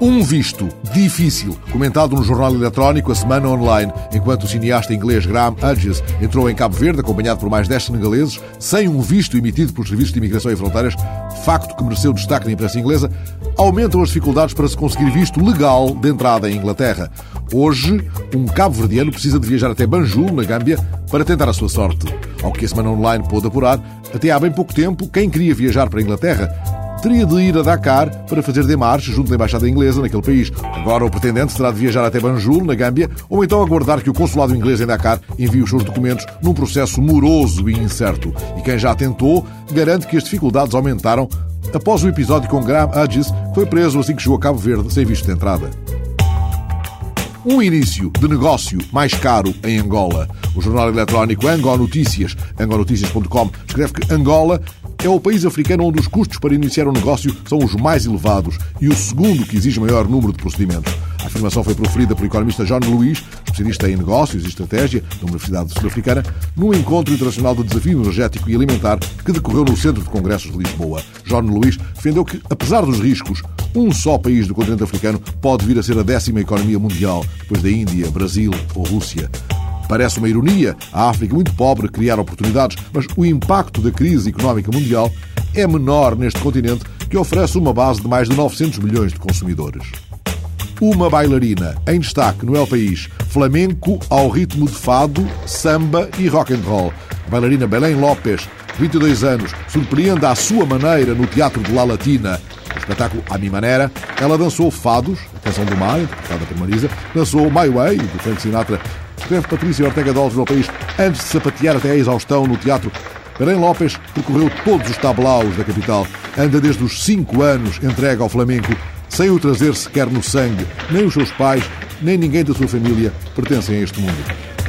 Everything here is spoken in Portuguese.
Um visto difícil, comentado no jornal eletrónico A Semana Online, enquanto o cineasta inglês Graham Hughes entrou em Cabo Verde, acompanhado por mais 10 senegaleses, sem um visto emitido pelos Serviços de Imigração e Fronteiras, facto que mereceu destaque na imprensa inglesa, aumentam as dificuldades para se conseguir visto legal de entrada em Inglaterra. Hoje, um cabo-verdiano precisa de viajar até Banjul, na Gâmbia, para tentar a sua sorte. Ao que a Semana Online pôde apurar, até há bem pouco tempo, quem queria viajar para a Inglaterra teria de ir a Dakar para fazer demarches junto da Embaixada Inglesa naquele país. Agora o pretendente terá de viajar até Banjul, na Gâmbia, ou então aguardar que o consulado inglês em Dakar envie os seus documentos num processo moroso e incerto. E quem já tentou garante que as dificuldades aumentaram após o episódio com Graham Hughes, que foi preso assim que chegou a Cabo Verde sem visto de entrada. Um início de negócio mais caro em Angola. O jornal eletrónico Angola Notícias, angolnoticias.com, escreve que Angola é o país africano onde os custos para iniciar um negócio são os mais elevados e o segundo que exige maior número de procedimentos. A afirmação foi proferida pelo economista John Luiz, especialista em negócios e estratégia da Universidade Sul-Africana, num encontro internacional de desafio energético e alimentar que decorreu no Centro de Congressos de Lisboa. John Luiz defendeu que, apesar dos riscos, um só país do continente africano pode vir a ser a décima economia mundial, depois da Índia, Brasil ou Rússia. Parece uma ironia a África muito pobre criar oportunidades, mas o impacto da crise económica mundial é menor neste continente que oferece uma base de mais de 900 milhões de consumidores. Uma bailarina em destaque no El País, flamenco ao ritmo de fado, samba e rock and roll. A bailarina Belém Lopes, 22 anos, surpreende à sua maneira no Teatro de La Latina. No espetáculo À Mi Maneira, ela dançou fados, a canção do mar, interpretada por Marisa, dançou My Way, de Frank Sinatra, escreve Patrícia Ortega Dolves no país, antes de sapatear até a exaustão no teatro. Belém Lopes percorreu todos os tablaus da capital. Anda desde os 5 anos entregue ao Flamengo, sem o trazer sequer no sangue. Nem os seus pais, nem ninguém da sua família pertencem a este mundo.